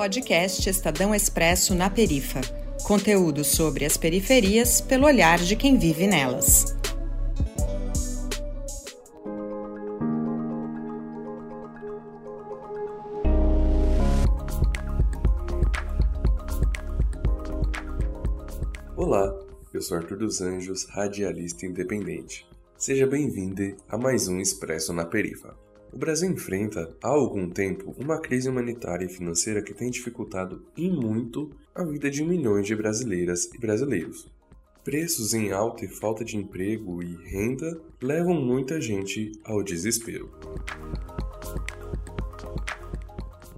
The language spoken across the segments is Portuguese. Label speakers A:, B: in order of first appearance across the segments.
A: Podcast Estadão Expresso na Perifa. Conteúdo sobre as periferias pelo olhar de quem vive nelas.
B: Olá, eu sou Arthur dos Anjos, radialista independente. Seja bem-vindo a mais um Expresso na Perifa. O Brasil enfrenta há algum tempo uma crise humanitária e financeira que tem dificultado e muito a vida de milhões de brasileiras e brasileiros. Preços em alta e falta de emprego e renda levam muita gente ao desespero.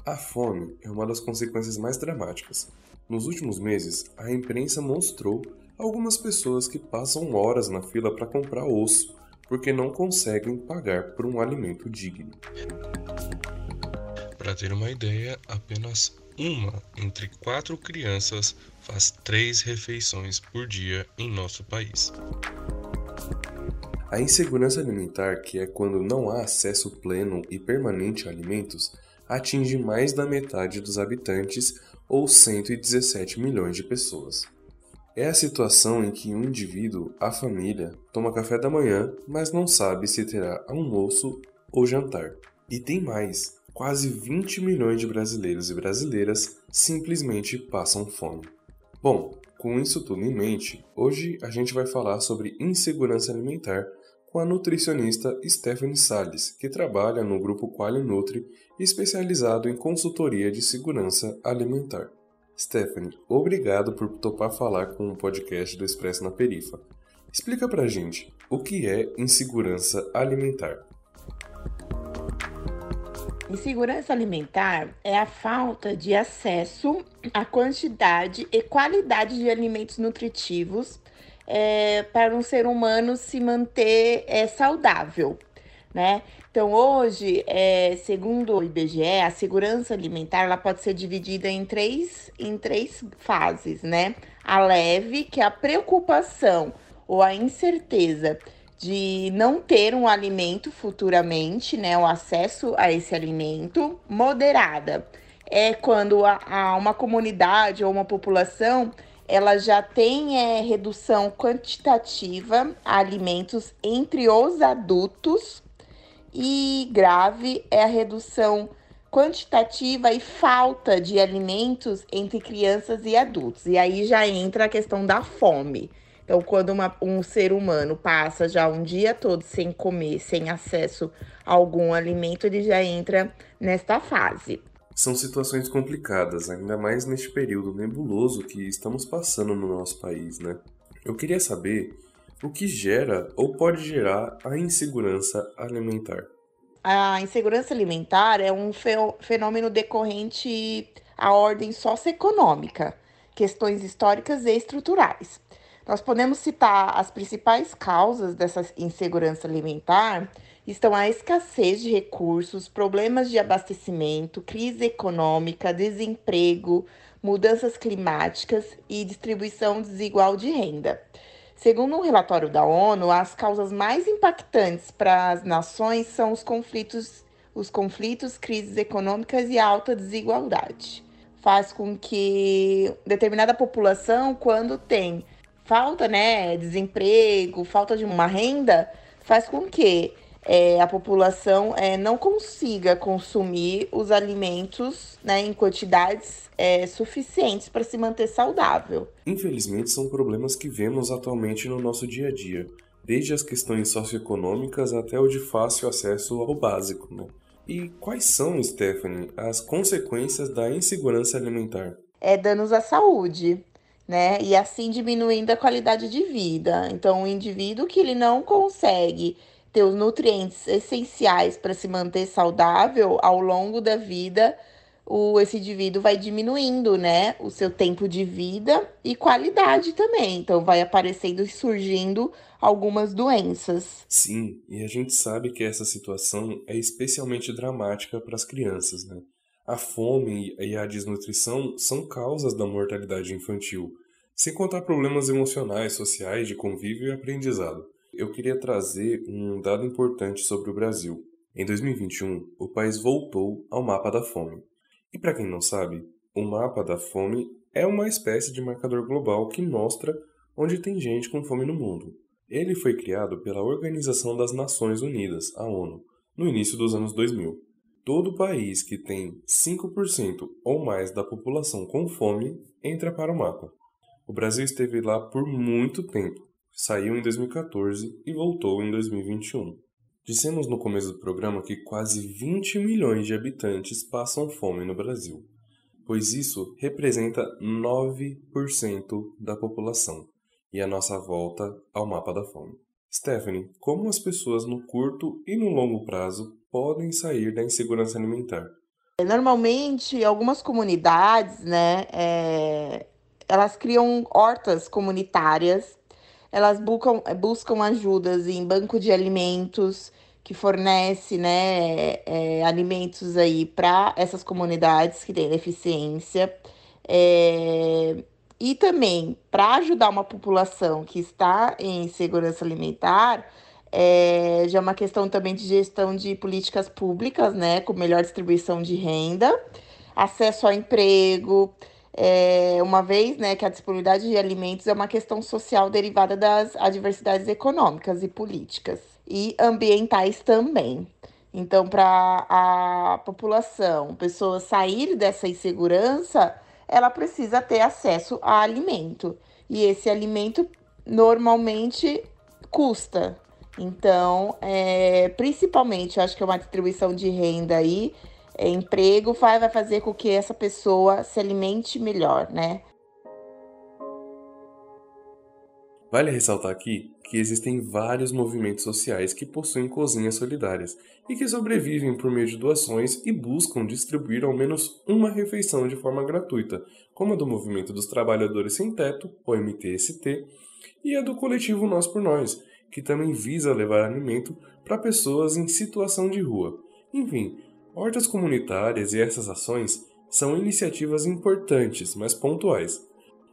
B: A fome é uma das consequências mais dramáticas. Nos últimos meses, a imprensa mostrou algumas pessoas que passam horas na fila para comprar osso porque não conseguem pagar por um alimento digno.
C: Para ter uma ideia, apenas uma entre quatro crianças faz três refeições por dia em nosso país.
B: A insegurança alimentar, que é quando não há acesso pleno e permanente a alimentos, atinge mais da metade dos habitantes, ou 117 milhões de pessoas. É a situação em que um indivíduo, a família, toma café da manhã, mas não sabe se terá almoço ou jantar. E tem mais: quase 20 milhões de brasileiros e brasileiras simplesmente passam fome. Bom, com isso tudo em mente, hoje a gente vai falar sobre insegurança alimentar com a nutricionista Stephanie Salles, que trabalha no grupo Quali Nutri, especializado em consultoria de segurança alimentar. Stephanie, obrigado por topar falar com o podcast do Expresso na Perifa. Explica pra gente o que é insegurança alimentar.
D: Insegurança alimentar é a falta de acesso à quantidade e qualidade de alimentos nutritivos é, para um ser humano se manter é, saudável, né? Então, hoje, é, segundo o IBGE, a segurança alimentar ela pode ser dividida em três, em três fases, né? A leve, que é a preocupação ou a incerteza de não ter um alimento futuramente, né? O acesso a esse alimento. Moderada é quando há uma comunidade ou uma população ela já tem é, redução quantitativa a alimentos entre os adultos e grave é a redução quantitativa e falta de alimentos entre crianças e adultos. E aí já entra a questão da fome. Então, quando uma, um ser humano passa já um dia todo sem comer, sem acesso a algum alimento, ele já entra nesta fase.
B: São situações complicadas, ainda mais neste período nebuloso que estamos passando no nosso país, né? Eu queria saber o que gera ou pode gerar a insegurança alimentar.
D: A insegurança alimentar é um fenômeno decorrente à ordem socioeconômica, questões históricas e estruturais. Nós podemos citar as principais causas dessa insegurança alimentar estão a escassez de recursos, problemas de abastecimento, crise econômica, desemprego, mudanças climáticas e distribuição desigual de renda. Segundo um relatório da ONU, as causas mais impactantes para as nações são os conflitos, os conflitos, crises econômicas e alta desigualdade. Faz com que determinada população, quando tem falta, né, desemprego, falta de uma renda, faz com que é, a população é, não consiga consumir os alimentos né, em quantidades é, suficientes para se manter saudável.
B: Infelizmente, são problemas que vemos atualmente no nosso dia a dia, desde as questões socioeconômicas até o de fácil acesso ao básico. Né? E quais são, Stephanie, as consequências da insegurança alimentar?
D: É danos à saúde, né? E assim diminuindo a qualidade de vida. Então, o indivíduo que ele não consegue ter os nutrientes essenciais para se manter saudável ao longo da vida, o, esse indivíduo vai diminuindo, né, o seu tempo de vida e qualidade também. Então, vai aparecendo e surgindo algumas doenças.
B: Sim, e a gente sabe que essa situação é especialmente dramática para as crianças, né? A fome e a desnutrição são causas da mortalidade infantil, sem contar problemas emocionais, sociais, de convívio e aprendizado eu queria trazer um dado importante sobre o Brasil. Em 2021, o país voltou ao mapa da fome. E para quem não sabe, O mapa da fome é uma espécie de marcador global que mostra onde tem gente com fome no mundo. Ele foi criado pela Organização das Nações Unidas, a ONU, no início dos anos 2000. Todo país que tem 5% ou mais da população com fome entra para o mapa. O Brasil esteve lá por muito tempo, saiu em 2014 e voltou em 2021. Dissemos no começo do programa que quase 20 milhões de habitantes passam fome no Brasil, pois isso representa 9% da população e a nossa volta ao mapa da fome. Stephanie, como as pessoas no curto e no longo prazo podem sair da insegurança alimentar?
D: Normalmente, algumas comunidades, né, é, elas criam hortas comunitárias elas buscam, buscam ajudas em banco de alimentos que fornece né, é, alimentos aí para essas comunidades que têm deficiência. É, e também para ajudar uma população que está em segurança alimentar, é, já é uma questão também de gestão de políticas públicas, né, com melhor distribuição de renda, acesso ao emprego, é, uma vez né, que a disponibilidade de alimentos é uma questão social derivada das adversidades econômicas e políticas e ambientais também. Então, para a população, pessoas sair dessa insegurança, ela precisa ter acesso a alimento. E esse alimento normalmente custa. Então, é, principalmente, eu acho que é uma distribuição de renda aí emprego vai, vai fazer com que essa pessoa se alimente melhor, né?
B: Vale ressaltar aqui que existem vários movimentos sociais que possuem cozinhas solidárias e que sobrevivem por meio de doações e buscam distribuir ao menos uma refeição de forma gratuita, como a do Movimento dos Trabalhadores Sem Teto, o MTST, e a do coletivo Nós por Nós, que também visa levar alimento para pessoas em situação de rua. Enfim, Hortas comunitárias e essas ações são iniciativas importantes, mas pontuais.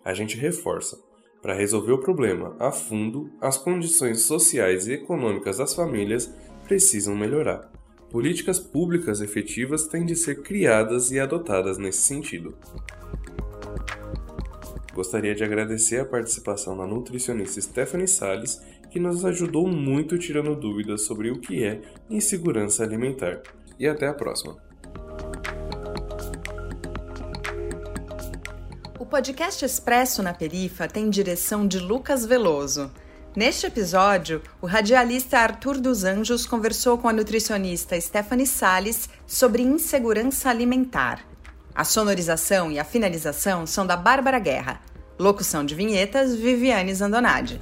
B: A gente reforça. Para resolver o problema a fundo, as condições sociais e econômicas das famílias precisam melhorar. Políticas públicas efetivas têm de ser criadas e adotadas nesse sentido. Gostaria de agradecer a participação da nutricionista Stephanie Sales, que nos ajudou muito tirando dúvidas sobre o que é insegurança alimentar e até a próxima.
A: O podcast Expresso na Perifa tem direção de Lucas Veloso. Neste episódio, o radialista Arthur dos Anjos conversou com a nutricionista Stephanie Sales sobre insegurança alimentar. A sonorização e a finalização são da Bárbara Guerra. Locução de vinhetas, Viviane Zandonade.